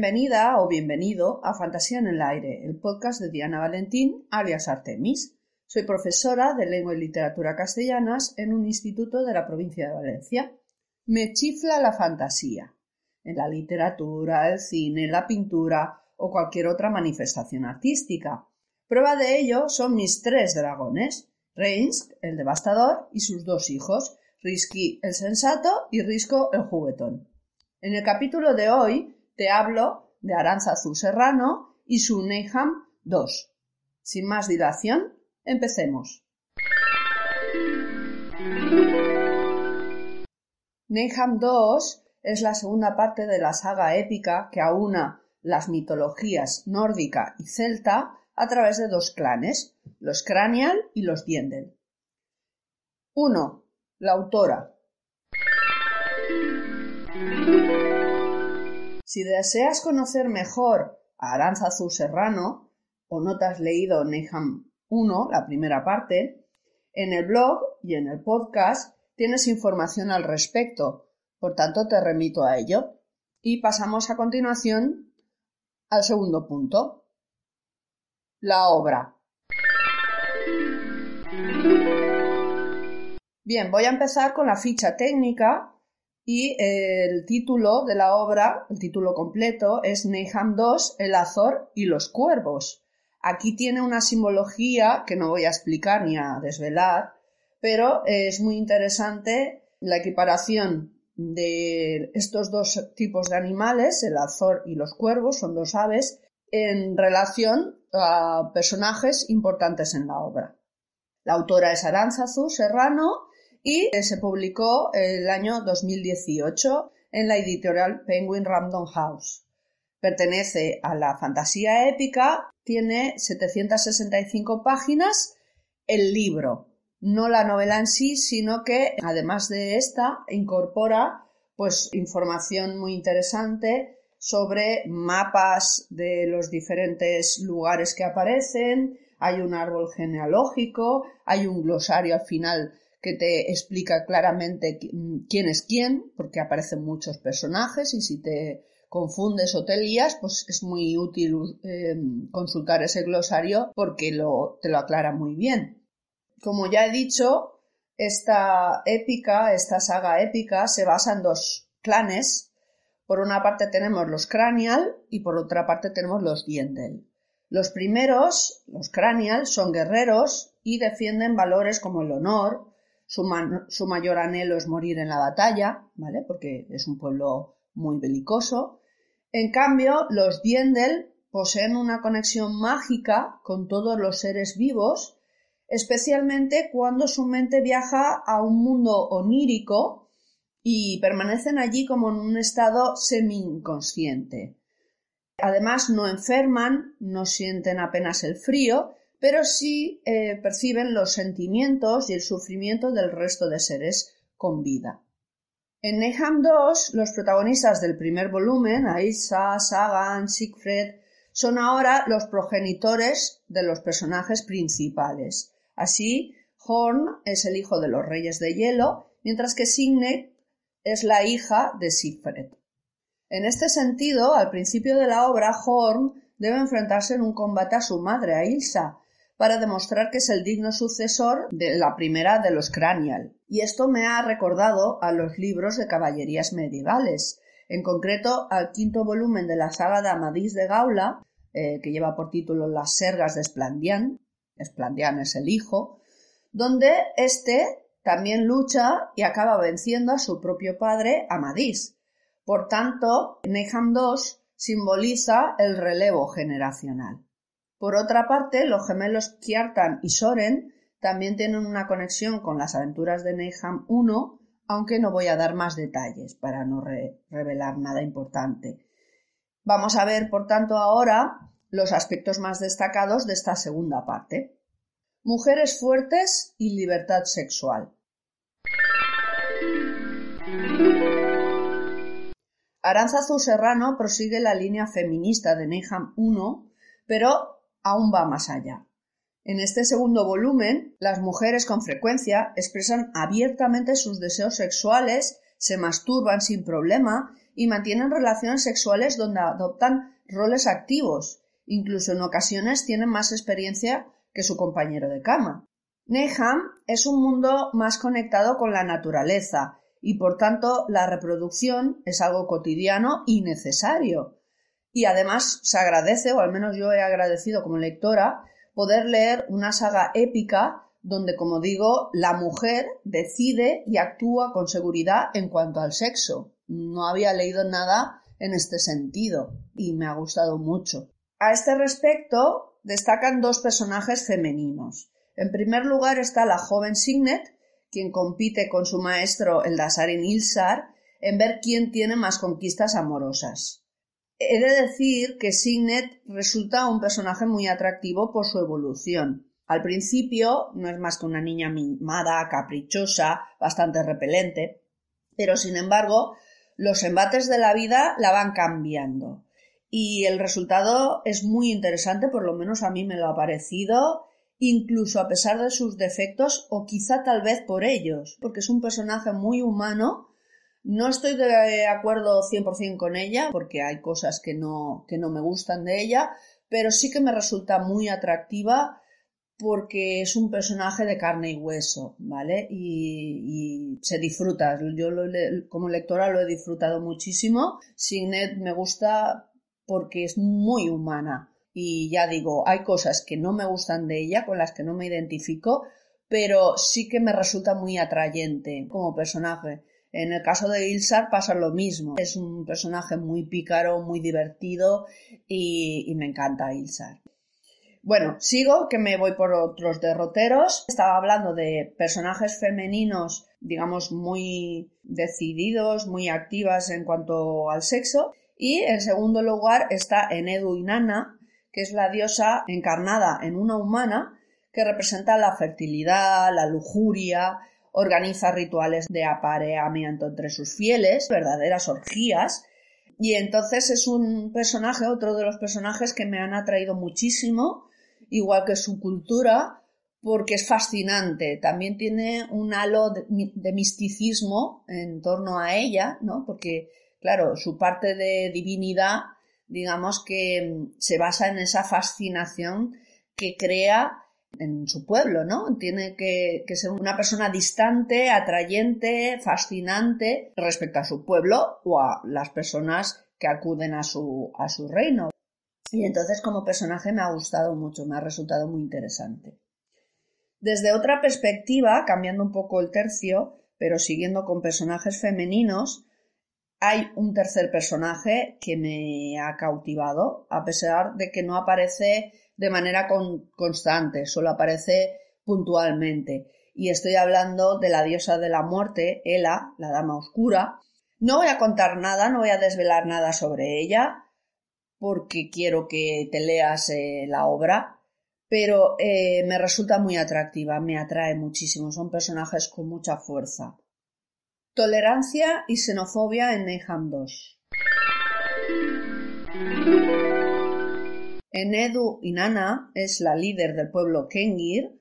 Bienvenida o bienvenido a Fantasía en el Aire, el podcast de Diana Valentín, alias Artemis. Soy profesora de Lengua y Literatura Castellanas en un instituto de la provincia de Valencia. Me chifla la fantasía, en la literatura, el cine, la pintura o cualquier otra manifestación artística. Prueba de ello son mis tres dragones, Reins, el devastador, y sus dos hijos, Risky el sensato y Risco el juguetón. En el capítulo de hoy te hablo de Aranzazu Serrano y su Neyham 2. Sin más dilación, empecemos. Neyham 2 es la segunda parte de la saga épica que aúna las mitologías nórdica y celta a través de dos clanes, los Cranial y los Diendel. 1. La autora. Si deseas conocer mejor a Aranzazu Serrano o no te has leído Neham 1, la primera parte, en el blog y en el podcast tienes información al respecto, por tanto te remito a ello. Y pasamos a continuación al segundo punto, la obra. Bien, voy a empezar con la ficha técnica y el título de la obra, el título completo, es Neham II, el Azor y los cuervos. Aquí tiene una simbología que no voy a explicar ni a desvelar, pero es muy interesante la equiparación de estos dos tipos de animales, el azor y los cuervos, son dos aves, en relación a personajes importantes en la obra. La autora es Aránzazu Serrano y eh, se publicó el año 2018 en la editorial Penguin Random House. Pertenece a la fantasía épica, tiene 765 páginas el libro, no la novela en sí, sino que además de esta incorpora pues información muy interesante sobre mapas de los diferentes lugares que aparecen, hay un árbol genealógico, hay un glosario al final que te explica claramente quién es quién, porque aparecen muchos personajes y si te confundes o te lías, pues es muy útil em, consultar ese glosario porque te lo aclara muy bien. Como ya he dicho, esta épica, esta saga épica, se basa en dos clanes. Por una parte tenemos los Cranial y por otra parte tenemos los Diendel. Los primeros, los Cranial, son guerreros y defienden valores como el honor, su, mayor anhelo es morir en la batalla, ¿vale? Porque es un pueblo muy belicoso. En cambio, los Diendel poseen una conexión mágica con todos los seres vivos, especialmente cuando su mente viaja a un mundo onírico y permanecen allí como en un estado semi-inconsciente. Además, no enferman, no sienten apenas el frío pero sí eh, perciben los sentimientos y el sufrimiento del resto de seres con vida. En Neham 2, los protagonistas del primer volumen, Aisa, Sagan, Siegfried, son ahora los progenitores de los personajes principales. Así, Horn es el hijo de los reyes de hielo, mientras que Signet es la hija de Siegfried. En este sentido, al principio de la obra, Horn debe enfrentarse en un combate a su madre, a para demostrar que es el digno sucesor de la primera de los Cranial. Y esto me ha recordado a los libros de caballerías medievales, en concreto al quinto volumen de la saga de Amadís de Gaula, eh, que lleva por título Las sergas de Esplandián, Esplandián es el hijo, donde éste también lucha y acaba venciendo a su propio padre Amadís. Por tanto, Neham II simboliza el relevo generacional. Por otra parte, los gemelos Kjartan y Soren también tienen una conexión con las aventuras de Neham I, aunque no voy a dar más detalles para no revelar nada importante. Vamos a ver, por tanto, ahora los aspectos más destacados de esta segunda parte. Mujeres fuertes y libertad sexual. Aranzazu Serrano prosigue la línea feminista de Neham I, pero aún va más allá. En este segundo volumen, las mujeres con frecuencia expresan abiertamente sus deseos sexuales, se masturban sin problema y mantienen relaciones sexuales donde adoptan roles activos. Incluso en ocasiones tienen más experiencia que su compañero de cama. Neham es un mundo más conectado con la naturaleza y por tanto la reproducción es algo cotidiano y necesario. Y además se agradece, o al menos yo he agradecido como lectora, poder leer una saga épica donde, como digo, la mujer decide y actúa con seguridad en cuanto al sexo. No había leído nada en este sentido y me ha gustado mucho. A este respecto, destacan dos personajes femeninos. En primer lugar está la joven Signet, quien compite con su maestro el Dasarin Ilsar en ver quién tiene más conquistas amorosas. He de decir que Signet resulta un personaje muy atractivo por su evolución. Al principio no es más que una niña mimada, caprichosa, bastante repelente, pero sin embargo los embates de la vida la van cambiando. Y el resultado es muy interesante, por lo menos a mí me lo ha parecido, incluso a pesar de sus defectos o quizá tal vez por ellos, porque es un personaje muy humano no estoy de acuerdo 100% con ella, porque hay cosas que no, que no me gustan de ella, pero sí que me resulta muy atractiva porque es un personaje de carne y hueso, ¿vale? Y, se disfruta. Yo como lectora lo he disfrutado muchísimo. Signet me gusta porque es muy humana. Y ya digo, hay cosas que no me gustan de ella, con las que no me identifico, pero sí que me resulta muy atrayente como personaje. En el caso de Ilsar pasa lo mismo. Es un personaje muy pícaro, muy divertido y, me encanta Ilsar. Bueno, sigo, que me voy por otros derroteros. Estaba hablando de personajes femeninos, digamos, muy decididos, muy activas en cuanto al sexo. Y en segundo lugar está Enedu Inanna, que es la diosa encarnada en una humana que representa la fertilidad, la lujuria, organiza rituales de apareamiento entre sus fieles, verdaderas orgías, y entonces es un personaje, otro de los personajes que me han atraído muchísimo, igual que su cultura, porque es fascinante. También tiene un halo de, misticismo en torno a ella, ¿no? Porque, claro, su parte de divinidad, digamos que mm, se basa en esa fascinación que crea en su pueblo, ¿no? Tiene que, ser una persona distante, atrayente, fascinante respecto a su pueblo o a las personas que acuden a su, a su reino. Y entonces como personaje me ha gustado mucho, me ha resultado muy interesante. Desde otra perspectiva, cambiando un poco el tercio, pero siguiendo con personajes femeninos, hay un tercer personaje que me ha cautivado, a pesar de que no aparece de manera constante, solo aparece puntualmente. Y estoy hablando de la diosa de la muerte, Ela, la dama oscura. No voy a contar nada, no voy a desvelar nada sobre ella, porque quiero que te leas eh, la obra, pero eh, me resulta muy atractiva, me atrae muchísimo, son personajes con mucha fuerza. Tolerancia y xenofobia en Neham 2. Enedu Inanna es la líder del pueblo Kengir,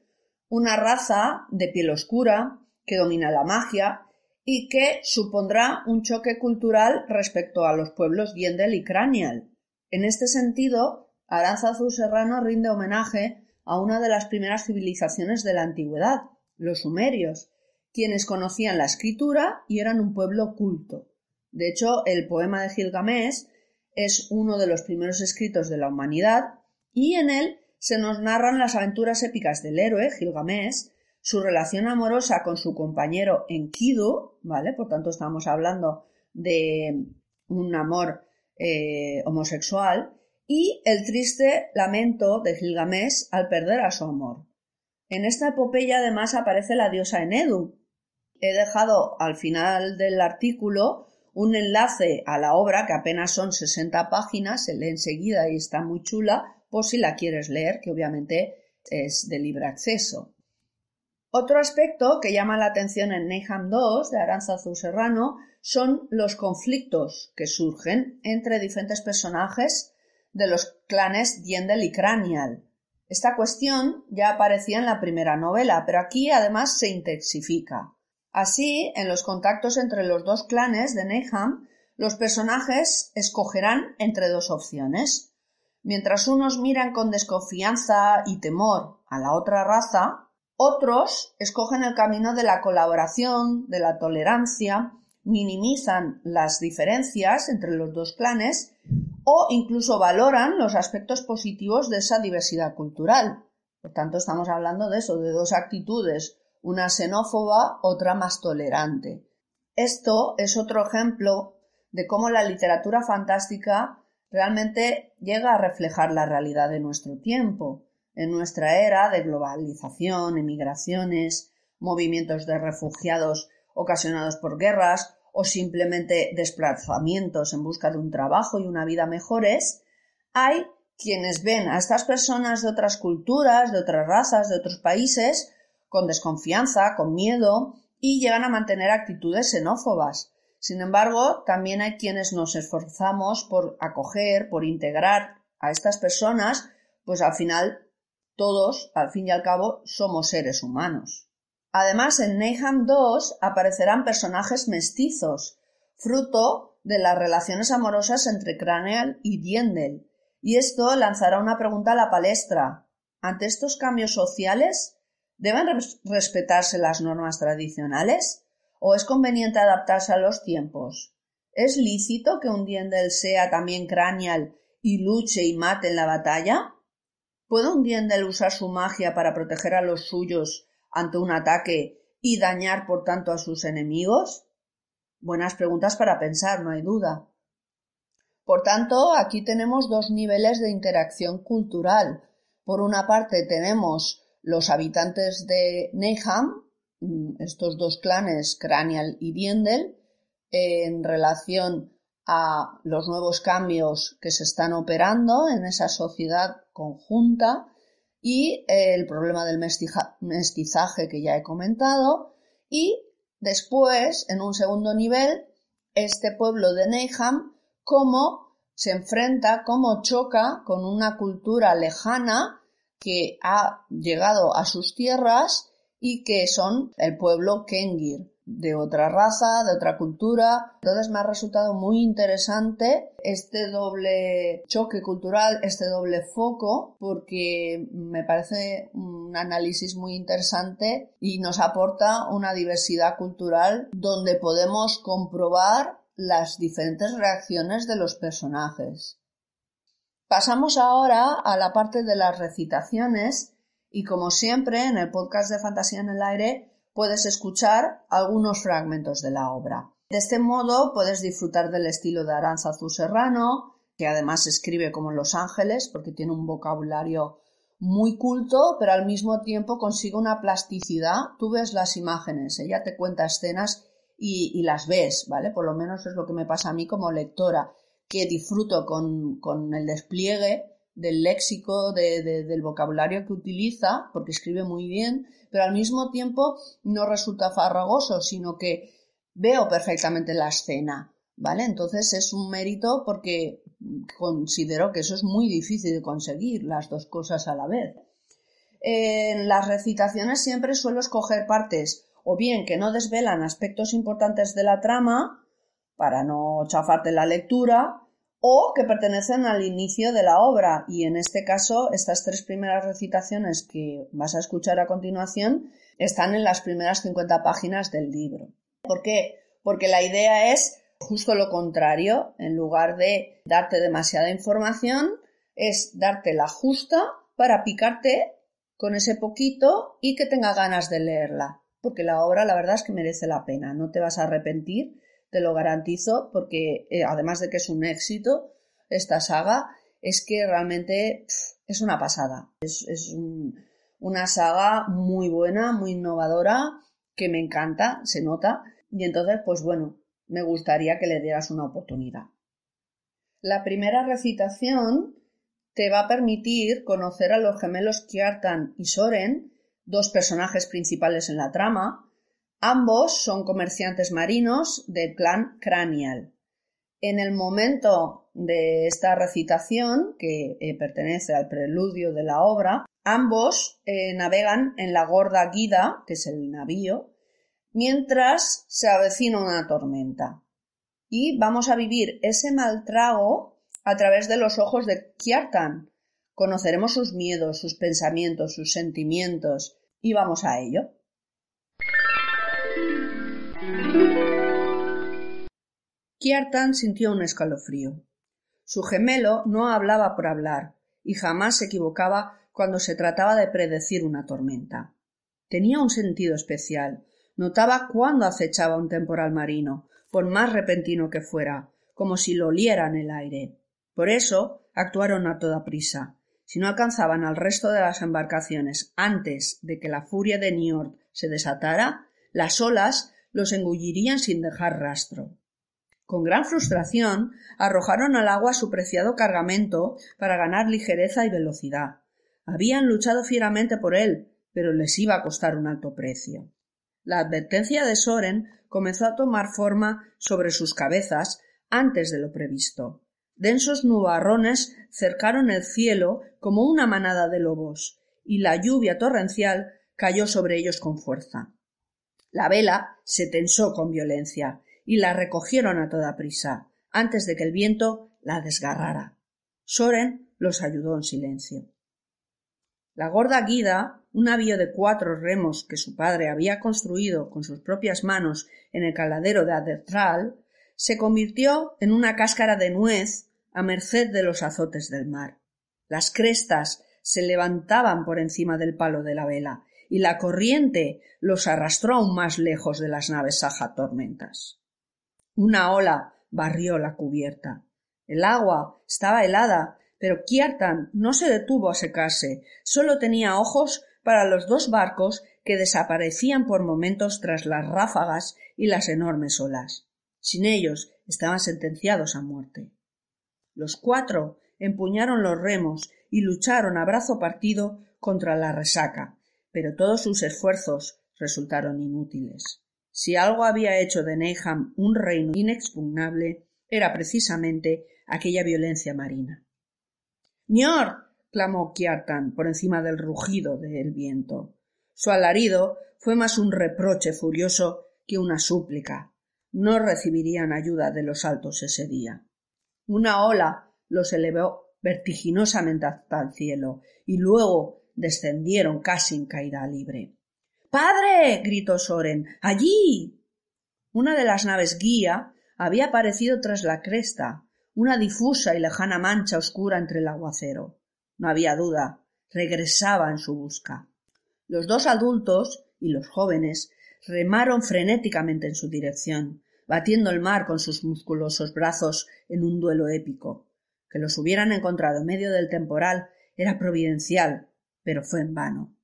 una raza de piel oscura que domina la magia y que supondrá un choque cultural respecto a los pueblos Yendel y Cranial. En este sentido, Aranzazu Serrano rinde homenaje a una de las primeras civilizaciones de la antigüedad, los sumerios, quienes conocían la escritura y eran un pueblo culto. De hecho, el poema de Gilgamesh es uno de los primeros escritos de la humanidad y en él se nos narran las aventuras épicas del héroe Gilgamesh, su relación amorosa con su compañero Enkidu, ¿vale? Por tanto, estamos hablando de un amor eh, homosexual, y el triste lamento de Gilgamesh al perder a su amor. En esta epopeya además aparece la diosa Enedu. He dejado al final del artículo un enlace a la obra que apenas son 60 páginas, se lee enseguida y está muy chula, por si la quieres leer, que obviamente es de libre acceso. Otro aspecto que llama la atención en Neyham II de Aranzazu Serrano son los conflictos que surgen entre diferentes personajes de los clanes Diendel y Cranial. Esta cuestión ya aparecía en la primera novela, pero aquí además se intensifica. Así, en los contactos entre los dos clanes de Neyham, los personajes escogerán entre dos opciones. Mientras unos miran con desconfianza y temor a la otra raza, otros escogen el camino de la colaboración, de la tolerancia, minimizan las diferencias entre los dos clanes o incluso valoran los aspectos positivos de esa diversidad cultural. Por tanto, estamos hablando de eso, de dos actitudes, una xenófoba, otra más tolerante. Esto es otro ejemplo de cómo la literatura fantástica realmente llega a reflejar la realidad de nuestro tiempo, en nuestra era de globalización, emigraciones, movimientos de refugiados ocasionados por guerras o simplemente desplazamientos en busca de un trabajo y una vida mejores, hay quienes ven a estas personas de otras culturas, de otras razas, de otros países, con desconfianza, con miedo, y llegan a mantener actitudes xenófobas. Sin embargo, también hay quienes nos esforzamos por acoger, por integrar a estas personas, pues al final todos, al fin y al cabo, somos seres humanos. Además, en Neyham 2 aparecerán personajes mestizos, fruto de las relaciones amorosas entre Cranial y Diendel, y esto lanzará una pregunta a la palestra. ¿Ante estos cambios sociales deben respetarse las normas tradicionales? ¿O es conveniente adaptarse a los tiempos? ¿Es lícito que un Diendel sea también Cranial y luche y mate en la batalla? ¿Puede un Diendel usar su magia para proteger a los suyos ante un ataque y dañar por tanto a sus enemigos? Buenas preguntas para pensar, no hay duda. Por tanto, aquí tenemos dos niveles de interacción cultural. Por una parte tenemos los habitantes de Neyham, mm, estos dos clanes, Cranial y Diendel, en relación a los nuevos cambios que se están operando en esa sociedad conjunta y el problema del mestizaje que ya he comentado. Y después, en un segundo nivel, este pueblo de Neyham, cómo se enfrenta, cómo choca con una cultura lejana que ha llegado a sus tierras y que son el pueblo Kengir de otra raza, de otra cultura. Entonces me ha resultado muy interesante este doble choque cultural, este doble foco, porque me parece un análisis muy interesante y nos aporta una diversidad cultural donde podemos comprobar las diferentes reacciones de los personajes. Pasamos ahora a la parte de las recitaciones y como siempre en el podcast de Fantasía en el Aire puedes escuchar algunos fragmentos de la obra. De este modo puedes disfrutar del estilo de Aranzazu Serrano, que además escribe como Los Ángeles, porque tiene un vocabulario muy culto, pero al mismo tiempo consigue una plasticidad. Tú ves las imágenes, ella te cuenta escenas y, las ves, ¿vale? Por lo menos es lo que me pasa a mí como lectora, que disfruto con, con el despliegue del léxico, del vocabulario que utiliza, porque escribe muy bien, pero al mismo tiempo no resulta farragoso, sino que veo perfectamente la escena, ¿vale? Entonces es un mérito porque considero que eso es muy difícil de conseguir, las dos cosas a la vez. En las recitaciones siempre suelo escoger partes o bien que no desvelan aspectos importantes de la trama, para no chafarte la lectura, o que pertenecen al inicio de la obra y en este caso estas tres primeras recitaciones que vas a escuchar a continuación están en las primeras 50 páginas del libro. ¿Por qué? Porque la idea es Justo lo contrario, en lugar de darte demasiada información, es darte la justa para picarte con ese poquito y que tenga ganas de leerla. Porque la obra, la verdad es que merece la pena. No te vas a arrepentir, te lo garantizo, porque eh, además de que es un éxito, esta saga, es que realmente es una pasada. Es, una saga muy buena, muy innovadora, que me encanta, se nota. Y entonces, pues bueno, me gustaría que le dieras una oportunidad. La primera recitación te va a permitir conocer a los gemelos Kjartan y Soren, dos personajes principales en la trama. Ambos son comerciantes marinos del clan Cranial. En el momento de esta recitación, que eh, pertenece al preludio de la obra, ambos eh, navegan en la gorda Guida, que es el navío, mientras se avecina una tormenta. Y vamos a vivir ese mal trago a través de los ojos de Kjartan. Conoceremos sus miedos, sus pensamientos, sus sentimientos, y vamos a ello. Kjartan sintió un escalofrío. Su gemelo no hablaba por hablar, y jamás se equivocaba cuando se trataba de predecir una tormenta. Tenía un sentido especial, Notaba cuándo acechaba un temporal marino, por más repentino que fuera, como si lo oliera en el aire. Por eso actuaron a toda prisa. Si no alcanzaban al resto de las embarcaciones antes de que la furia de Niord se desatara, las olas los engullirían sin dejar rastro. Con gran frustración arrojaron al agua su preciado cargamento para ganar ligereza y velocidad. Habían luchado fieramente por él, pero les iba a costar un alto precio. La advertencia de Soren comenzó a tomar forma sobre sus cabezas antes de lo previsto. Densos nubarrones cercaron el cielo como una manada de lobos, y la lluvia torrencial cayó sobre ellos con fuerza. La vela se tensó con violencia, y la recogieron a toda prisa, antes de que el viento la desgarrara. Soren los ayudó en silencio. La gorda Guida, un navío de cuatro remos que su padre había construido con sus propias manos en el caladero de Adetral, se convirtió en una cáscara de nuez a merced de los azotes del mar. Las crestas se levantaban por encima del palo de la vela, y la corriente los arrastró aún más lejos de las naves tormentas. Una ola barrió la cubierta. El agua estaba helada pero Kjartan no se detuvo a secarse, solo tenía ojos para los dos barcos que desaparecían por momentos tras las ráfagas y las enormes olas. Sin ellos estaban sentenciados a muerte. Los cuatro empuñaron los remos y lucharon a brazo partido contra la resaca, pero todos sus esfuerzos resultaron inútiles. Si algo había hecho de Neham un reino inexpugnable, era precisamente aquella violencia marina. Nior. clamó Kiartan por encima del rugido del viento. Su alarido fue más un reproche furioso que una súplica. No recibirían ayuda de los altos ese día. Una ola los elevó vertiginosamente hasta el cielo y luego descendieron casi en caída libre. ¡Padre! gritó Soren. ¡Allí! Una de las naves guía había aparecido tras la cresta, una difusa y lejana mancha oscura entre el aguacero. No había duda, regresaba en su busca. Los dos adultos y los jóvenes remaron frenéticamente en su dirección, batiendo el mar con sus musculosos brazos en un duelo épico. Que los hubieran encontrado en medio del temporal era providencial, pero fue en vano.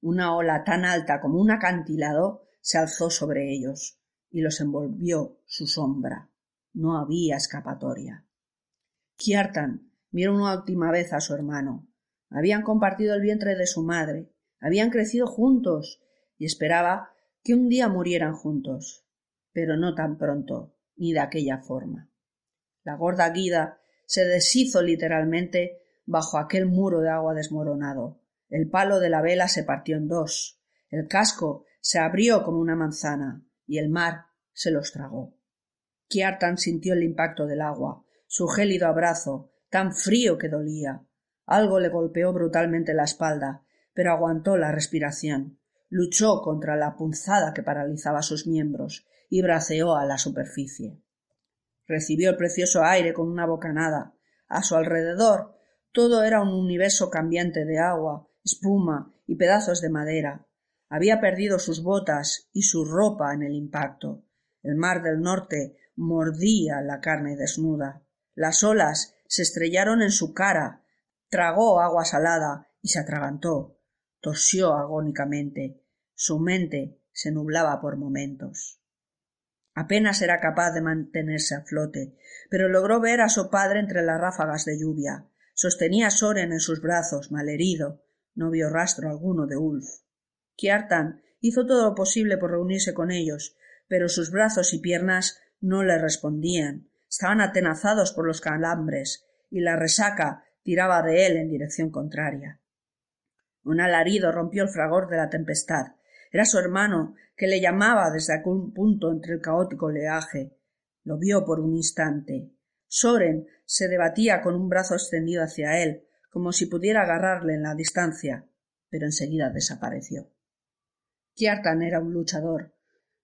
Una ola tan alta como un acantilado se alzó sobre ellos y los envolvió su sombra. No había escapatoria. Kjartan miró una última vez a su hermano. Habían compartido el vientre de su madre, habían crecido juntos y esperaba que un día murieran juntos, pero no tan pronto ni de aquella forma. La gorda guida se deshizo literalmente bajo aquel muro de agua desmoronado. El palo de la vela se partió en dos, el casco se abrió como una manzana y el mar se los tragó. Kiartan sintió el impacto del agua, su gélido abrazo, tan frío que dolía. Algo le golpeó brutalmente la espalda, pero aguantó la respiración, luchó contra la punzada que paralizaba sus miembros y braceó a la superficie. Recibió el precioso aire con una bocanada. A su alrededor todo era un universo cambiante de agua, espuma y pedazos de madera. Había perdido sus botas y su ropa en el impacto. El mar del norte mordía la carne desnuda. Las olas se estrellaron en su cara, tragó agua salada y se atragantó. Tosió agónicamente. Su mente se nublaba por momentos. Apenas era capaz de mantenerse a flote, pero logró ver a su padre entre las ráfagas de lluvia. Sostenía a Soren en sus brazos, malherido. No vio rastro alguno de Ulf. Kiartan hizo todo lo posible por reunirse con ellos, pero sus brazos y piernas no le respondían. Estaban atenazados por los calambres, y la resaca tiraba de él en dirección contraria. Un alarido rompió el fragor de la tempestad. Era su hermano, que le llamaba desde algún punto entre el caótico oleaje. Lo vio por un instante. Soren se debatía con un brazo extendido hacia él, como si pudiera agarrarle en la distancia, pero enseguida desapareció. Kjartan era un luchador.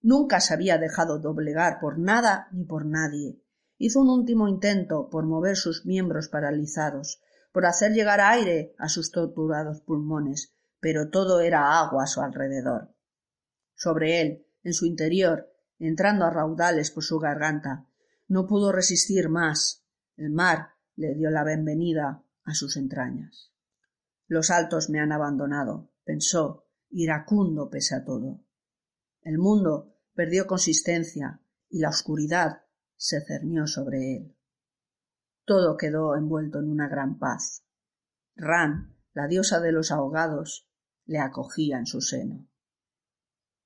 Nunca se había dejado doblegar por nada ni por nadie. Hizo un último intento por mover sus miembros paralizados, por hacer llegar aire a sus torturados pulmones, pero todo era agua a su alrededor. Sobre él, en su interior, entrando a raudales por su garganta, no pudo resistir más. El mar le dio la bienvenida a sus entrañas. Los altos me han abandonado, pensó, iracundo pese a todo. El mundo perdió consistencia y la oscuridad se cernió sobre él. Todo quedó envuelto en una gran paz. Ran, la diosa de los ahogados, le acogía en su seno.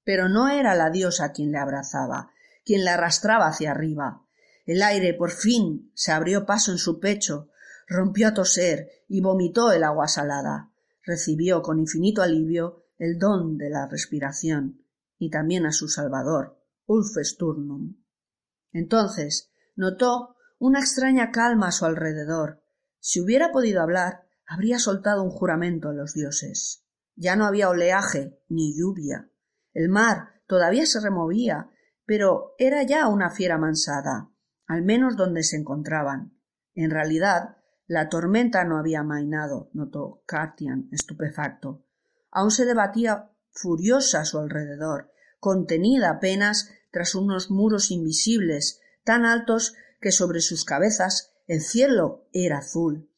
Pero no era la diosa quien le abrazaba, quien le arrastraba hacia arriba. El aire por fin se abrió paso en su pecho, rompió a toser y vomitó el agua salada. Recibió con infinito alivio el don de la respiración y también a su salvador, Ulfesturnum. Entonces notó una extraña calma a su alrededor. Si hubiera podido hablar, habría soltado un juramento a los dioses. Ya no había oleaje ni lluvia. El mar todavía se removía, pero era ya una fiera mansada, al menos donde se encontraban. En realidad, la tormenta no había amainado, notó Cartian, estupefacto. Aún se debatía furiosa a su alrededor, contenida apenas tras unos muros invisibles, tan altos que sobre sus cabezas el cielo era azul.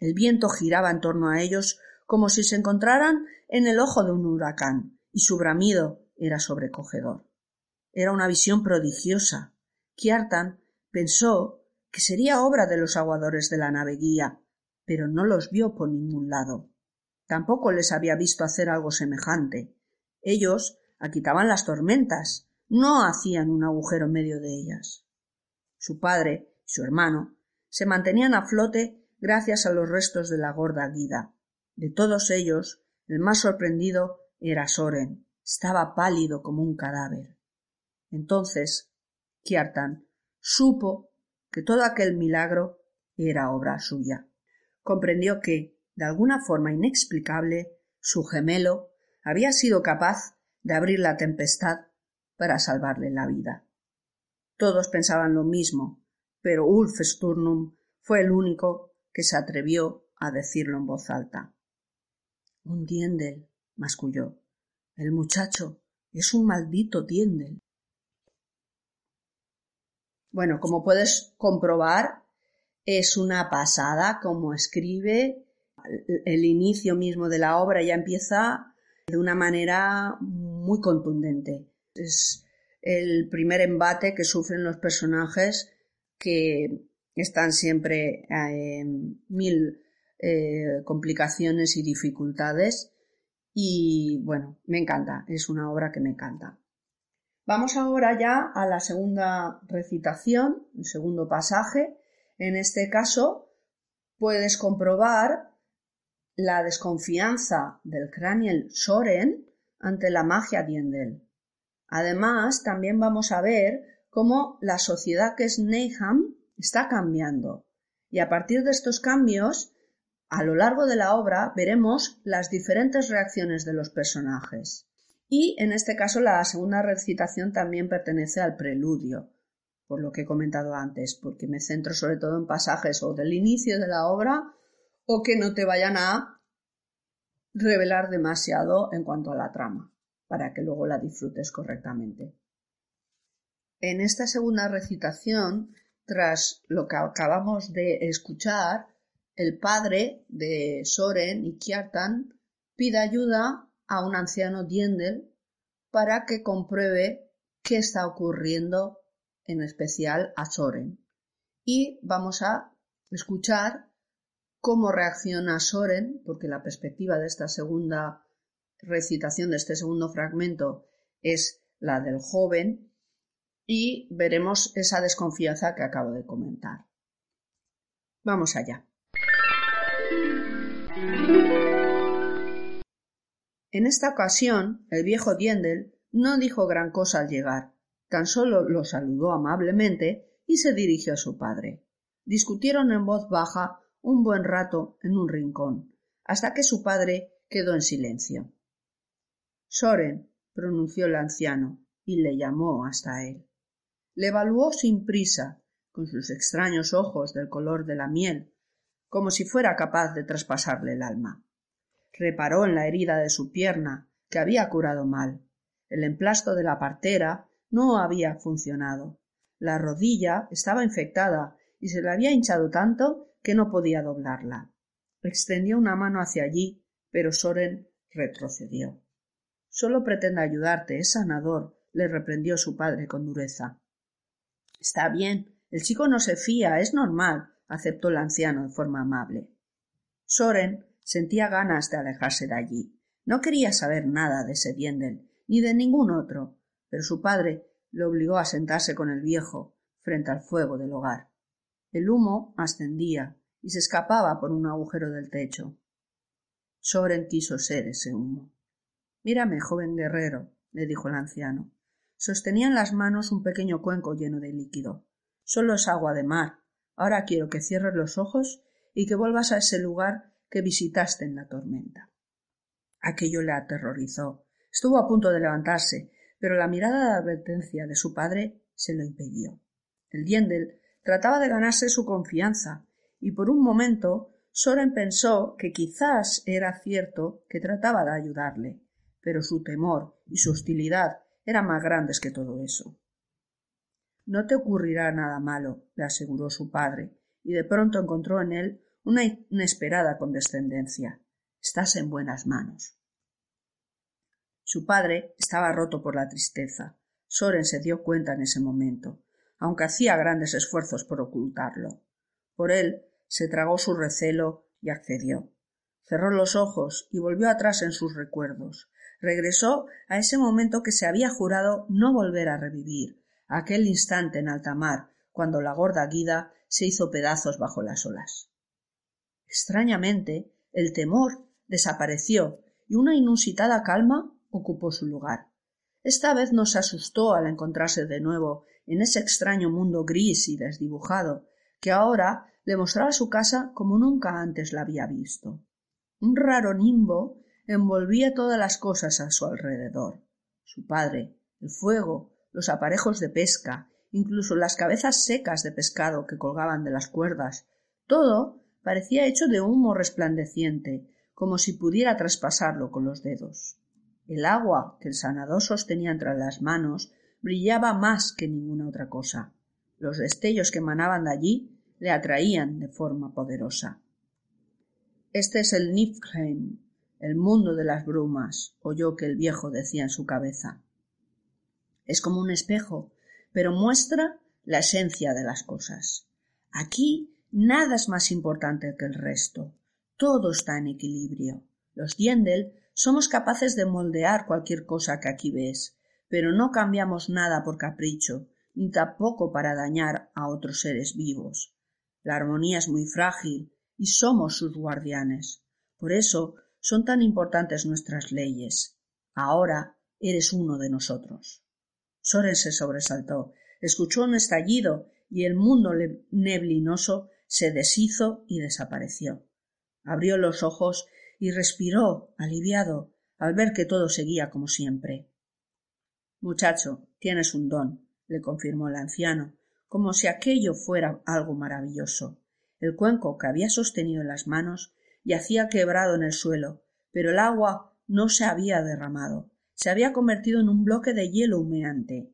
El viento giraba en torno a ellos como si se encontraran en el ojo de un huracán, y su bramido era sobrecogedor. Era una visión prodigiosa. Kiartan pensó que sería obra de los aguadores de la nave guía, pero no los vio por ningún lado. Tampoco les había visto hacer algo semejante. Ellos aquitaban las tormentas, no hacían un agujero en medio de ellas. Su padre y su hermano se mantenían a flote gracias a los restos de la gorda guida. De todos ellos, el más sorprendido era Soren. Estaba pálido como un cadáver. Entonces, Kiartan supo que todo aquel milagro era obra suya. Comprendió que, de alguna forma inexplicable, su gemelo había sido capaz de abrir la tempestad para salvarle la vida. Todos pensaban lo mismo, pero Ulf Sturnum fue el único que se atrevió a decirlo en voz alta. Un diendel, masculló. El muchacho es un maldito diendel. Bueno, como puedes comprobar, es una pasada como escribe. El inicio mismo de la obra ya empieza de una manera muy contundente. Es el primer embate que sufren los personajes que están siempre en mil eh, complicaciones y dificultades y bueno, me encanta, es una obra que me encanta. Vamos ahora ya a la segunda recitación, el segundo pasaje. En este caso puedes comprobar la desconfianza del Craniel Soren ante la magia Diendel. Además, también vamos a ver cómo la sociedad que es Neyham está cambiando. Y a partir de estos cambios, a lo largo de la obra veremos las diferentes reacciones de los personajes. Y en este caso la segunda recitación también pertenece al preludio. por lo que he comentado antes, porque me centro sobre todo en pasajes o del inicio de la obra o que no te vayan a revelar demasiado en cuanto a la trama, para que luego la disfrutes correctamente. En esta segunda recitación, tras lo que acabamos de escuchar, el padre de Soren y Kjartan pide ayuda a un anciano Diendel para que compruebe qué está ocurriendo en especial a Soren. Y vamos a escuchar cómo reacciona Soren, porque la perspectiva de esta segunda recitación, de este segundo fragmento, es la del joven, y veremos esa desconfianza que acabo de comentar. Vamos allá. En esta ocasión, el viejo Diendel no dijo gran cosa al llegar, tan solo lo saludó amablemente y se dirigió a su padre. Discutieron en voz baja un buen rato en un rincón, hasta que su padre quedó en silencio. Soren, pronunció el anciano, y le llamó hasta él. Le evaluó sin prisa, con sus extraños ojos del color de la miel, como si fuera capaz de traspasarle el alma. Reparó en la herida de su pierna, que había curado mal. El emplasto de la partera no había funcionado. La rodilla estaba infectada y se le había hinchado tanto que no podía doblarla. Extendió una mano hacia allí, pero Soren retrocedió. Solo pretende ayudarte, es sanador, le reprendió su padre con dureza. Está bien, el chico no se fía, es normal, aceptó el anciano de forma amable. Soren sentía ganas de alejarse de allí. No quería saber nada de ese Diendel, ni de ningún otro, pero su padre le obligó a sentarse con el viejo frente al fuego del hogar. El humo ascendía y se escapaba por un agujero del techo. Soren quiso ser ese humo. Mírame, joven guerrero, le dijo el anciano. Sostenía en las manos un pequeño cuenco lleno de líquido. Solo es agua de mar. Ahora quiero que cierres los ojos y que vuelvas a ese lugar que visitaste en la tormenta. Aquello le aterrorizó. Estuvo a punto de levantarse, pero la mirada de advertencia de su padre se lo impidió. El diendel trataba de ganarse su confianza, y por un momento Soren pensó que quizás era cierto que trataba de ayudarle, pero su temor y su hostilidad eran más grandes que todo eso. No te ocurrirá nada malo, le aseguró su padre, y de pronto encontró en él una inesperada condescendencia. Estás en buenas manos. Su padre estaba roto por la tristeza. Soren se dio cuenta en ese momento, aunque hacía grandes esfuerzos por ocultarlo. Por él se tragó su recelo y accedió. Cerró los ojos y volvió atrás en sus recuerdos. Regresó a ese momento que se había jurado no volver a revivir, aquel instante en alta mar, cuando la gorda guida se hizo pedazos bajo las olas. Extrañamente, el temor desapareció y una inusitada calma ocupó su lugar. Esta vez no se asustó al encontrarse de nuevo en ese extraño mundo gris y desdibujado, que ahora le mostraba su casa como nunca antes la había visto. Un raro nimbo envolvía todas las cosas a su alrededor. Su padre, el fuego, los aparejos de pesca, incluso las cabezas secas de pescado que colgaban de las cuerdas, todo parecía hecho de humo resplandeciente, como si pudiera traspasarlo con los dedos. El agua que el sanador sostenía entre las manos brillaba más que ninguna otra cosa. Los destellos que emanaban de allí le atraían de forma poderosa. Este es el Niflheim, el mundo de las brumas, oyó que el viejo decía en su cabeza. Es como un espejo, pero muestra la esencia de las cosas. Aquí nada es más importante que el resto. Todo está en equilibrio. Los Diendel somos capaces de moldear cualquier cosa que aquí ves, pero no cambiamos nada por capricho, ni tampoco para dañar a otros seres vivos. La armonía es muy frágil y somos sus guardianes. Por eso son tan importantes nuestras leyes. Ahora eres uno de nosotros. Soren se sobresaltó, escuchó un estallido y el mundo neblinoso se deshizo y desapareció. Abrió los ojos y respiró aliviado al ver que todo seguía como siempre. Muchacho, tienes un don, le confirmó el anciano, como si aquello fuera algo maravilloso. El cuenco que había sostenido en las manos yacía quebrado en el suelo, pero el agua no se había derramado, se había convertido en un bloque de hielo humeante.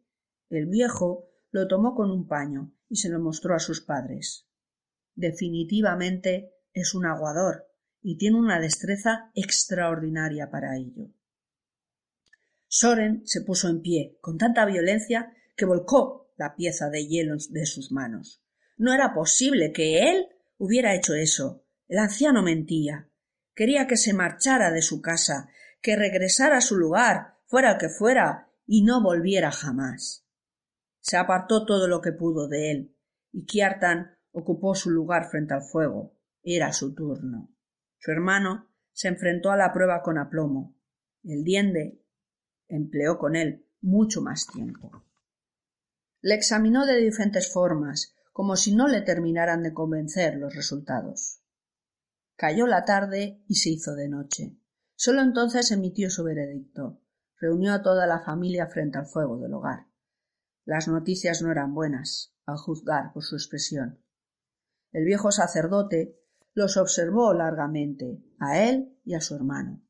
El viejo lo tomó con un paño y se lo mostró a sus padres. Definitivamente es un aguador y tiene una destreza extraordinaria para ello. Soren se puso en pie con tanta violencia que volcó la pieza de hielo de sus manos. No era posible que él hubiera hecho eso. El anciano mentía. Quería que se marchara de su casa, que regresara a su lugar, fuera que fuera, y no volviera jamás. Se apartó todo lo que pudo de él, y Kiartan ocupó su lugar frente al fuego. Era su turno. Su hermano se enfrentó a la prueba con aplomo. El diende empleó con él mucho más tiempo. Le examinó de diferentes formas, como si no le terminaran de convencer los resultados. Cayó la tarde y se hizo de noche. Sólo entonces emitió su veredicto. Reunió a toda la familia frente al fuego del hogar. Las noticias no eran buenas, al juzgar por su expresión. El viejo sacerdote los observó largamente, a él y a su hermano.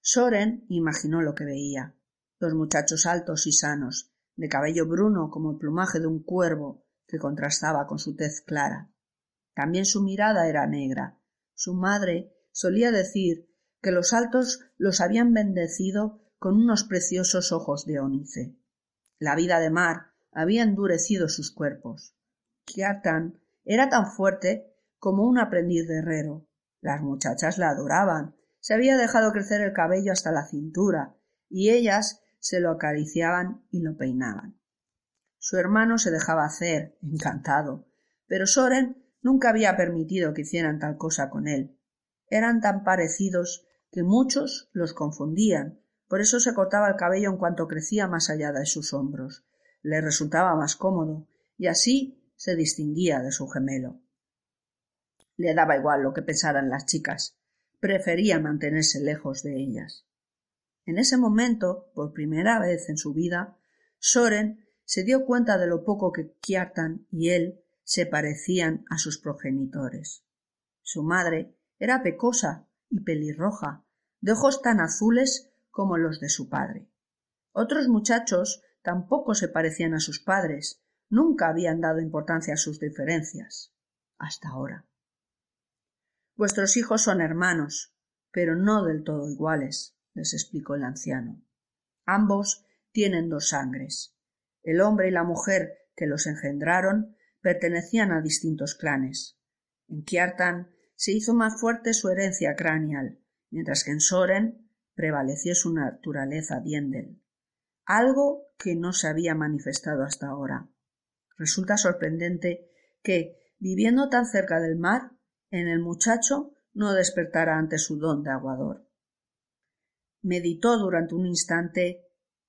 Soren imaginó lo que veía. Los muchachos altos y sanos, de cabello bruno como el plumaje de un cuervo que contrastaba con su tez clara. También su mirada era negra. Su madre solía decir que los altos los habían bendecido con unos preciosos ojos de ónice. La vida de mar había endurecido sus cuerpos. Era tan fuerte como un aprendiz de herrero. Las muchachas la adoraban. Se había dejado crecer el cabello hasta la cintura, y ellas se lo acariciaban y lo peinaban. Su hermano se dejaba hacer, encantado, pero Soren nunca había permitido que hicieran tal cosa con él. Eran tan parecidos que muchos los confundían, por eso se cortaba el cabello en cuanto crecía más allá de sus hombros. Le resultaba más cómodo, y así se distinguía de su gemelo. Le daba igual lo que pensaran las chicas. Prefería mantenerse lejos de ellas. En ese momento, por primera vez en su vida, Soren se dio cuenta de lo poco que Kiartan y él se parecían a sus progenitores. Su madre era pecosa y pelirroja, de ojos tan azules como los de su padre. Otros muchachos tampoco se parecían a sus padres, nunca habían dado importancia a sus diferencias, hasta ahora. Vuestros hijos son hermanos, pero no del todo iguales, les explicó el anciano. Ambos tienen dos sangres, el hombre y la mujer que los engendraron pertenecían a distintos clanes. En Kiartan se hizo más fuerte su herencia craneal, mientras que en Soren prevaleció su naturaleza diendel, algo que no se había manifestado hasta ahora. Resulta sorprendente que, viviendo tan cerca del mar, en el muchacho no despertara ante su don de aguador. Meditó durante un instante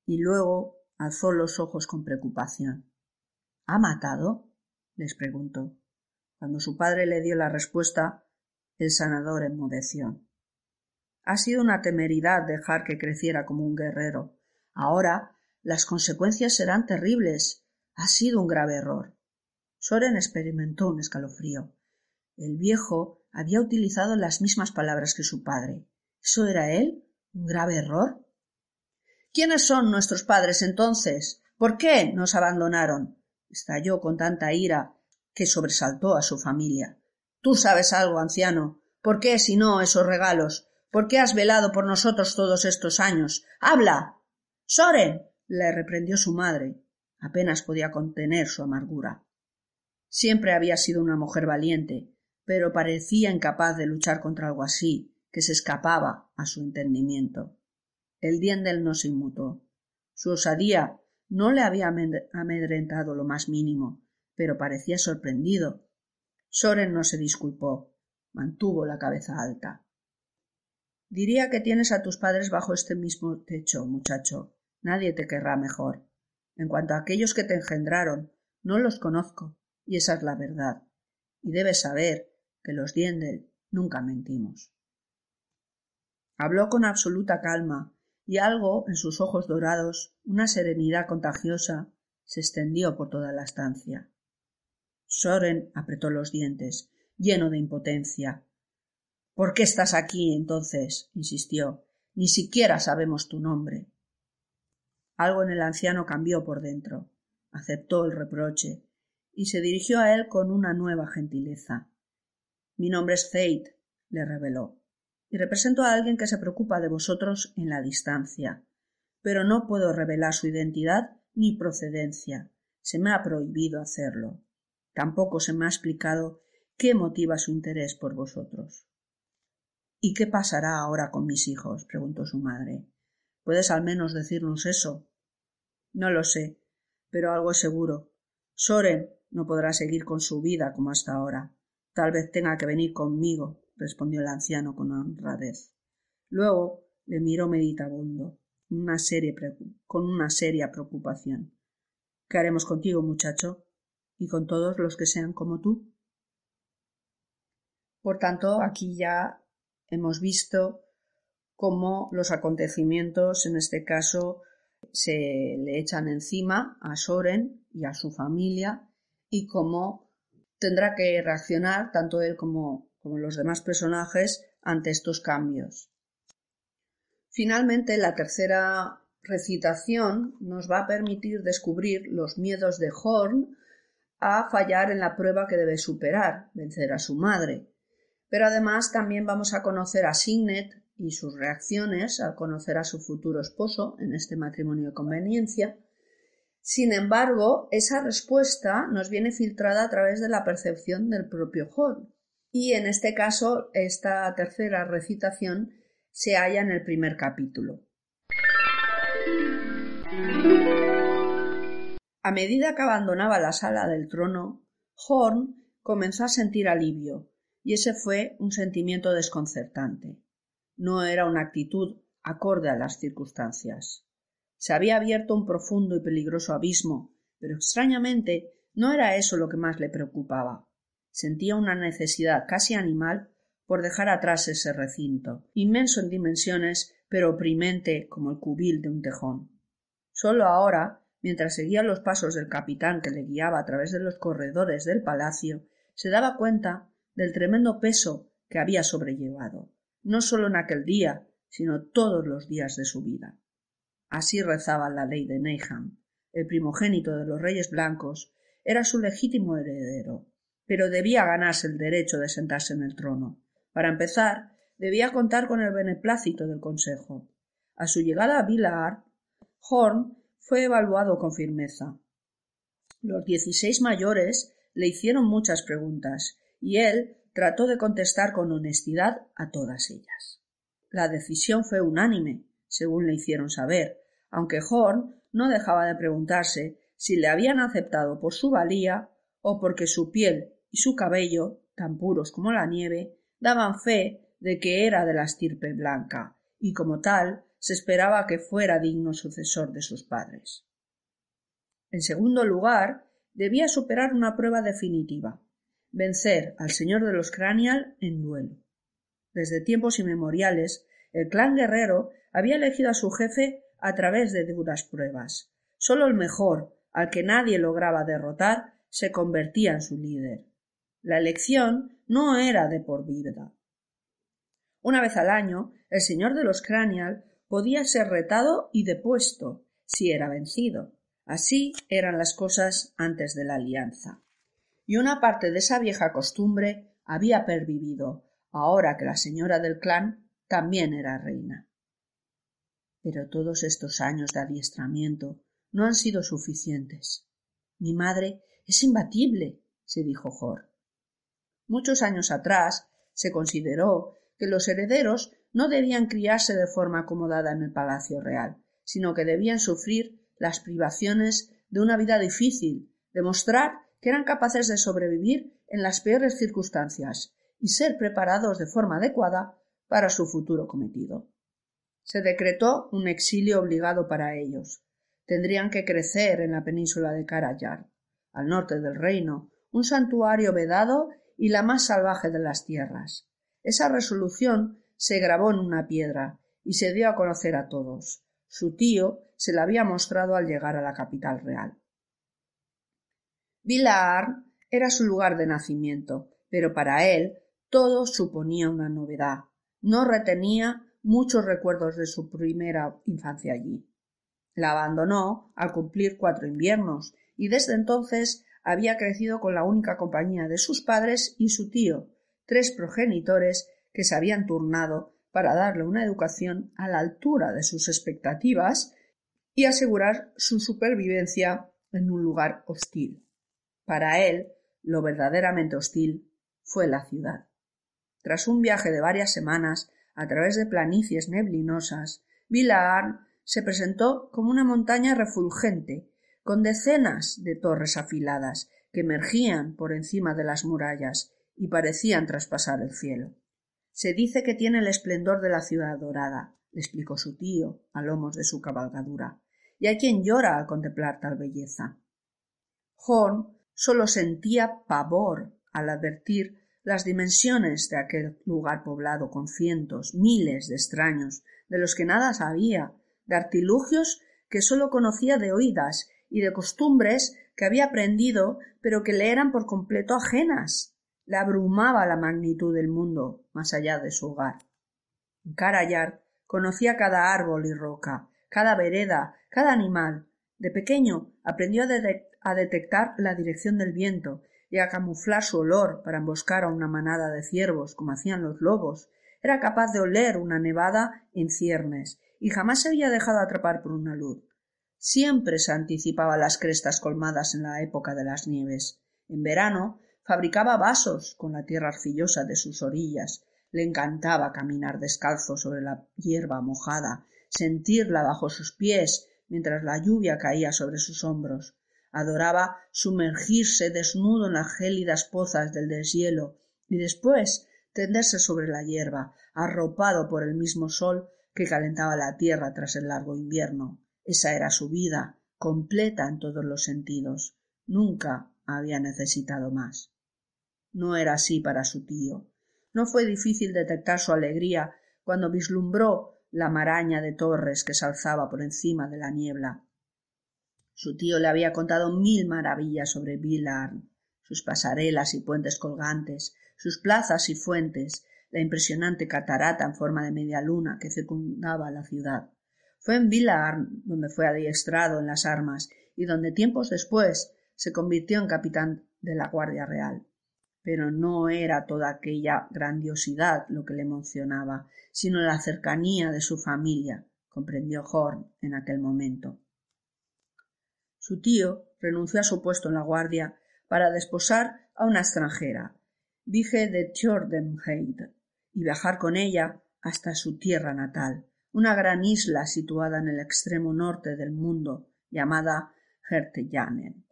y luego alzó los ojos con preocupación. ¿Ha matado? les preguntó. Cuando su padre le dio la respuesta, el sanador enmudeció. Ha sido una temeridad dejar que creciera como un guerrero. Ahora las consecuencias serán terribles. Ha sido un grave error. Soren experimentó un escalofrío. El viejo había utilizado las mismas palabras que su padre. ¿Eso era él? ¿Un grave error? ¿Quiénes son nuestros padres entonces? ¿Por qué nos abandonaron? estalló con tanta ira que sobresaltó a su familia. Tú sabes algo, anciano. ¿Por qué, si no, esos regalos? ¿Por qué has velado por nosotros todos estos años? ¡Habla! Soren. le reprendió su madre. Apenas podía contener su amargura. Siempre había sido una mujer valiente, pero parecía incapaz de luchar contra algo así, que se escapaba a su entendimiento. El diendel no se inmutó. Su osadía no le había amedrentado lo más mínimo, pero parecía sorprendido. Soren no se disculpó, mantuvo la cabeza alta. Diría que tienes a tus padres bajo este mismo techo, muchacho. Nadie te querrá mejor. En cuanto a aquellos que te engendraron, no los conozco, y esa es la verdad. Y debes saber que los Diendel nunca mentimos. Habló con absoluta calma, y algo en sus ojos dorados, una serenidad contagiosa, se extendió por toda la estancia. Soren apretó los dientes, lleno de impotencia. ¿Por qué estás aquí, entonces? insistió. Ni siquiera sabemos tu nombre. Algo en el anciano cambió por dentro. Aceptó el reproche y se dirigió a él con una nueva gentileza. Mi nombre es Fate, le reveló, y represento a alguien que se preocupa de vosotros en la distancia. Pero no puedo revelar su identidad ni procedencia. Se me ha prohibido hacerlo. Tampoco se me ha explicado qué motiva su interés por vosotros. ¿Y qué pasará ahora con mis hijos? preguntó su madre. ¿Puedes al menos decirnos eso? No lo sé, pero algo es seguro. Soren no podrá seguir con su vida como hasta ahora. Tal vez tenga que venir conmigo, respondió el anciano con honradez. Luego le miró meditabundo, una con una seria preocupación. ¿Qué haremos contigo, muchacho? ¿Y con todos los que sean como tú? Por tanto, aquí ya hemos visto cómo los acontecimientos, en este caso, se le echan encima a Soren y a su familia y cómo tendrá que reaccionar tanto él como, como los demás personajes ante estos cambios. Finalmente, la tercera recitación nos va a permitir descubrir los miedos de Horn a fallar en la prueba que debe superar, vencer a su madre. Pero además también vamos a conocer a Signet y sus reacciones al conocer a su futuro esposo en este matrimonio de conveniencia. Sin embargo, esa respuesta nos viene filtrada a través de la percepción del propio Horn. Y en este caso, esta tercera recitación se halla en el primer capítulo. A medida que abandonaba la sala del trono, Horn comenzó a sentir alivio, y ese fue un sentimiento desconcertante no era una actitud acorde a las circunstancias. Se había abierto un profundo y peligroso abismo, pero extrañamente no era eso lo que más le preocupaba. Sentía una necesidad casi animal por dejar atrás ese recinto, inmenso en dimensiones, pero oprimente como el cubil de un tejón. Sólo ahora, mientras seguía los pasos del capitán que le guiaba a través de los corredores del palacio, se daba cuenta del tremendo peso que había sobrellevado no sólo en aquel día, sino todos los días de su vida. Así rezaba la ley de Neyham. El primogénito de los reyes blancos era su legítimo heredero, pero debía ganarse el derecho de sentarse en el trono. Para empezar, debía contar con el beneplácito del Consejo. A su llegada a Villard, Horn fue evaluado con firmeza. Los dieciséis mayores le hicieron muchas preguntas, y él trató de contestar con honestidad a todas ellas. La decisión fue unánime, según le hicieron saber, aunque Horn no dejaba de preguntarse si le habían aceptado por su valía o porque su piel y su cabello, tan puros como la nieve, daban fe de que era de la estirpe blanca, y como tal se esperaba que fuera digno sucesor de sus padres. En segundo lugar, debía superar una prueba definitiva, vencer al señor de los Cranial en duelo. Desde tiempos inmemoriales, el clan guerrero había elegido a su jefe a través de duras pruebas. Sólo el mejor, al que nadie lograba derrotar, se convertía en su líder. La elección no era de por vida. Una vez al año, el señor de los Cranial podía ser retado y depuesto si era vencido. Así eran las cosas antes de la alianza y una parte de esa vieja costumbre había pervivido, ahora que la señora del clan también era reina. Pero todos estos años de adiestramiento no han sido suficientes. Mi madre es imbatible, se dijo Jor. Muchos años atrás se consideró que los herederos no debían criarse de forma acomodada en el palacio real, sino que debían sufrir las privaciones de una vida difícil, demostrar que eran capaces de sobrevivir en las peores circunstancias y ser preparados de forma adecuada para su futuro cometido. Se decretó un exilio obligado para ellos. Tendrían que crecer en la península de Karayar, al norte del reino, un santuario vedado y la más salvaje de las tierras. Esa resolución se grabó en una piedra y se dio a conocer a todos. Su tío se la había mostrado al llegar a la capital real. Villard Era su lugar de nacimiento, pero para él todo suponía una novedad. No retenía muchos recuerdos de su primera infancia allí. La abandonó al cumplir cuatro inviernos y desde entonces había crecido con la única compañía de sus padres y su tío, tres progenitores que se habían turnado para darle una educación a la altura de sus expectativas y asegurar su supervivencia en un lugar hostil. Para él, lo verdaderamente hostil fue la ciudad. Tras un viaje de varias semanas a través de planicies neblinosas, Villaarn se presentó como una montaña refulgente, con decenas de torres afiladas que emergían por encima de las murallas y parecían traspasar el cielo. Se dice que tiene el esplendor de la ciudad dorada, le explicó su tío a lomos de su cabalgadura, y hay quien llora al contemplar tal belleza. Horn solo sentía pavor al advertir las dimensiones de aquel lugar poblado con cientos, miles de extraños, de los que nada sabía, de artilugios que sólo conocía de oídas y de costumbres que había aprendido pero que le eran por completo ajenas. Le abrumaba la magnitud del mundo más allá de su hogar. En Carayar conocía cada árbol y roca, cada vereda, cada animal. De pequeño aprendió a detectar la dirección del viento y a camuflar su olor para emboscar a una manada de ciervos, como hacían los lobos. Era capaz de oler una nevada en ciernes, y jamás se había dejado atrapar por una luz. Siempre se anticipaba las crestas colmadas en la época de las nieves. En verano fabricaba vasos con la tierra arcillosa de sus orillas. Le encantaba caminar descalzo sobre la hierba mojada, sentirla bajo sus pies mientras la lluvia caía sobre sus hombros adoraba sumergirse desnudo en las gélidas pozas del deshielo y después tenderse sobre la hierba, arropado por el mismo sol que calentaba la tierra tras el largo invierno. Esa era su vida, completa en todos los sentidos. Nunca había necesitado más. No era así para su tío. No fue difícil detectar su alegría cuando vislumbró la maraña de torres que se alzaba por encima de la niebla. Su tío le había contado mil maravillas sobre Villarn, sus pasarelas y puentes colgantes, sus plazas y fuentes, la impresionante catarata en forma de media luna que circundaba la ciudad. Fue en Villarn donde fue adiestrado en las armas y donde tiempos después se convirtió en capitán de la Guardia Real. Pero no era toda aquella grandiosidad lo que le emocionaba, sino la cercanía de su familia, comprendió Horn en aquel momento. Su tío renunció a su puesto en la guardia para desposar a una extranjera, Vige de Tjordenheid, y viajar con ella hasta su tierra natal, una gran isla situada en el extremo norte del mundo, llamada Hertejanen.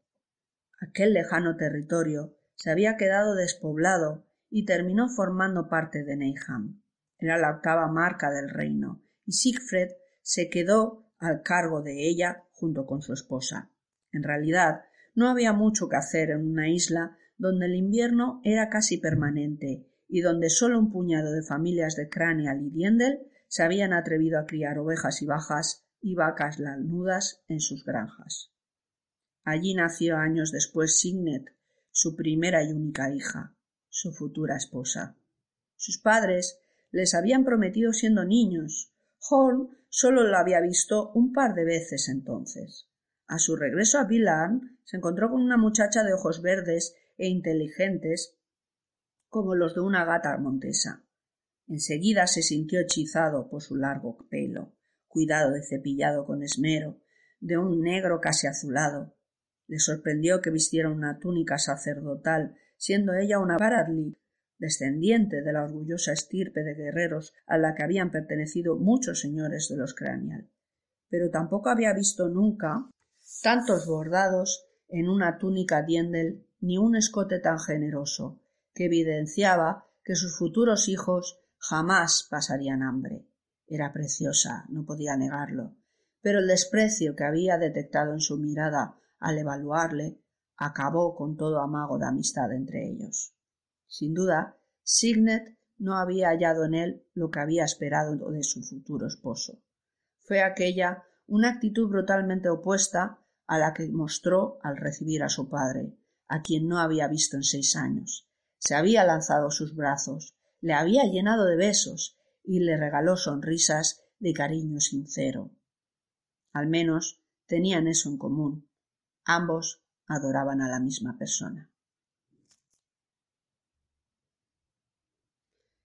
Aquel lejano territorio se había quedado despoblado y terminó formando parte de Neyham. Era la octava marca del reino, y Siegfried se quedó al cargo de ella junto con su esposa. En realidad, no había mucho que hacer en una isla donde el invierno era casi permanente y donde solo un puñado de familias de Cranial y Diendel se habían atrevido a criar ovejas y bajas y vacas lanudas en sus granjas. Allí nació años después Signet, su primera y única hija, su futura esposa. Sus padres les habían prometido siendo niños. Horn solo lo había visto un par de veces entonces. A su regreso a Villarn se encontró con una muchacha de ojos verdes e inteligentes como los de una gata montesa. Enseguida se sintió hechizado por su largo pelo, cuidado de cepillado con esmero, de un negro casi azulado. Le sorprendió que vistiera una túnica sacerdotal, siendo ella una Baradli, descendiente de la orgullosa estirpe de guerreros a la que habían pertenecido muchos señores de los Cranial. Pero tampoco había visto nunca tantos bordados en una túnica diendel ni un escote tan generoso, que evidenciaba que sus futuros hijos jamás pasarían hambre. Era preciosa, no podía negarlo, pero el desprecio que había detectado en su mirada al evaluarle acabó con todo amago de amistad entre ellos. Sin duda, Signet no había hallado en él lo que había esperado de su futuro esposo. Fue aquella una actitud brutalmente opuesta a la que mostró al recibir a su padre, a quien no había visto en seis años. Se había lanzado sus brazos, le había llenado de besos y le regaló sonrisas de cariño sincero. Al menos tenían eso en común. Ambos adoraban a la misma persona.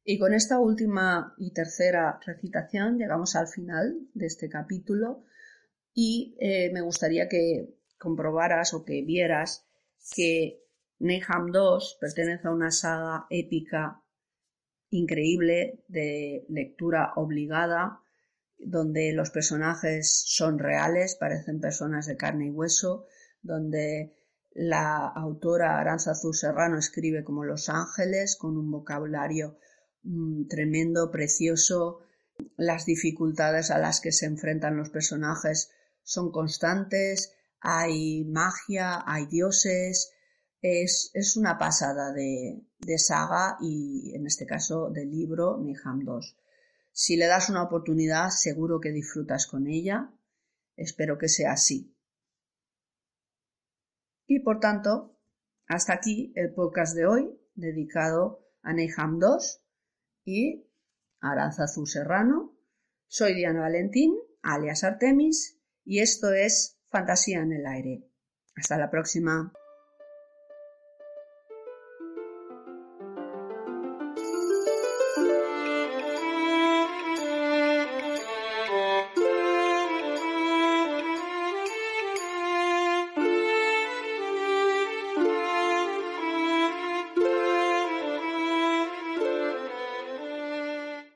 Y con esta última y tercera recitación llegamos al final de este capítulo y eh, me gustaría que comprobaras o que vieras que Neham 2 pertenece a una saga épica increíble de lectura obligada donde los personajes son reales, parecen personas de carne y hueso, donde la autora Aranzazu Serrano escribe como Los Ángeles, con un vocabulario mm, tremendo, precioso. Las dificultades a las que se enfrentan los personajes son constantes, hay magia, hay dioses, es, es una pasada de, de, saga y en este caso del libro Niham 2. Si le das una oportunidad, seguro que disfrutas con ella. Espero que sea así. Y por tanto, hasta aquí el podcast de hoy dedicado a Neham 2 y Aranzazu Serrano. Soy Diana Valentín, alias Artemis, y esto es Fantasía en el Aire. Hasta la próxima.